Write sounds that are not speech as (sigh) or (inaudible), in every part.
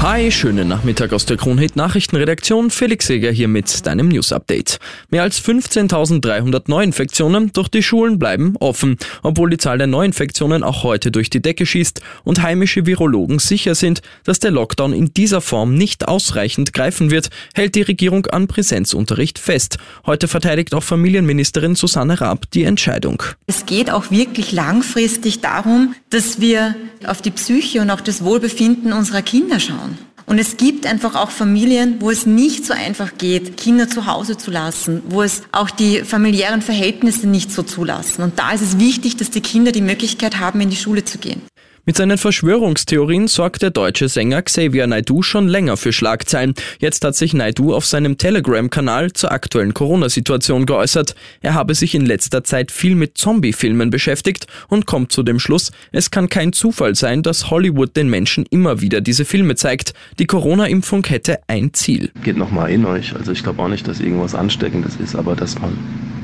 Hi, schönen Nachmittag aus der Kronhit Nachrichtenredaktion. Felix Seger hier mit deinem News Update. Mehr als 15.300 Neuinfektionen durch die Schulen bleiben offen, obwohl die Zahl der Neuinfektionen auch heute durch die Decke schießt und heimische Virologen sicher sind, dass der Lockdown in dieser Form nicht ausreichend greifen wird, hält die Regierung an Präsenzunterricht fest. Heute verteidigt auch Familienministerin Susanne Raab die Entscheidung. Es geht auch wirklich langfristig darum, dass wir auf die Psyche und auch das Wohlbefinden unserer Kinder schauen. Und es gibt einfach auch Familien, wo es nicht so einfach geht, Kinder zu Hause zu lassen, wo es auch die familiären Verhältnisse nicht so zulassen. Und da ist es wichtig, dass die Kinder die Möglichkeit haben, in die Schule zu gehen. Mit seinen Verschwörungstheorien sorgt der deutsche Sänger Xavier Naidu schon länger für Schlagzeilen. Jetzt hat sich Naidu auf seinem Telegram-Kanal zur aktuellen Corona-Situation geäußert. Er habe sich in letzter Zeit viel mit Zombie-Filmen beschäftigt und kommt zu dem Schluss, es kann kein Zufall sein, dass Hollywood den Menschen immer wieder diese Filme zeigt. Die Corona-Impfung hätte ein Ziel. Geht nochmal in euch. Also ich glaube auch nicht, dass irgendwas Ansteckendes ist, aber dass man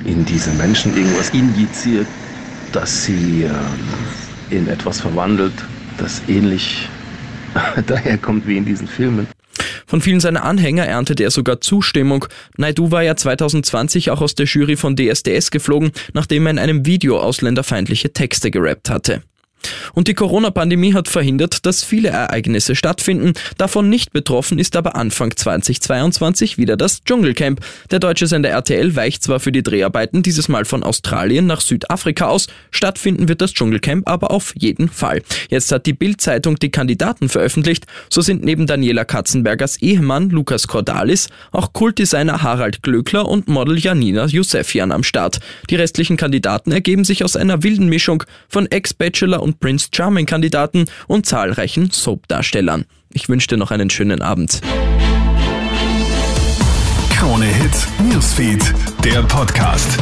in diese Menschen irgendwas injiziert, dass sie... In etwas verwandelt, das ähnlich (laughs) daherkommt wie in diesen Filmen. Von vielen seiner Anhänger erntete er sogar Zustimmung. Naidu war ja 2020 auch aus der Jury von DSDS geflogen, nachdem er in einem Video ausländerfeindliche Texte gerappt hatte. Und die Corona-Pandemie hat verhindert, dass viele Ereignisse stattfinden. Davon nicht betroffen ist aber Anfang 2022 wieder das Dschungelcamp. Der deutsche Sender RTL weicht zwar für die Dreharbeiten dieses Mal von Australien nach Südafrika aus, stattfinden wird das Dschungelcamp aber auf jeden Fall. Jetzt hat die Bild-Zeitung die Kandidaten veröffentlicht. So sind neben Daniela Katzenbergers Ehemann Lukas Cordalis auch Kultdesigner Harald Glöckler und Model Janina Josefian am Start. Die restlichen Kandidaten ergeben sich aus einer wilden Mischung von Ex-Bachelor und Prince Charming Kandidaten und zahlreichen Soap-Darstellern. Ich wünsche dir noch einen schönen Abend. Krone Hits, Newsfeed, der Podcast.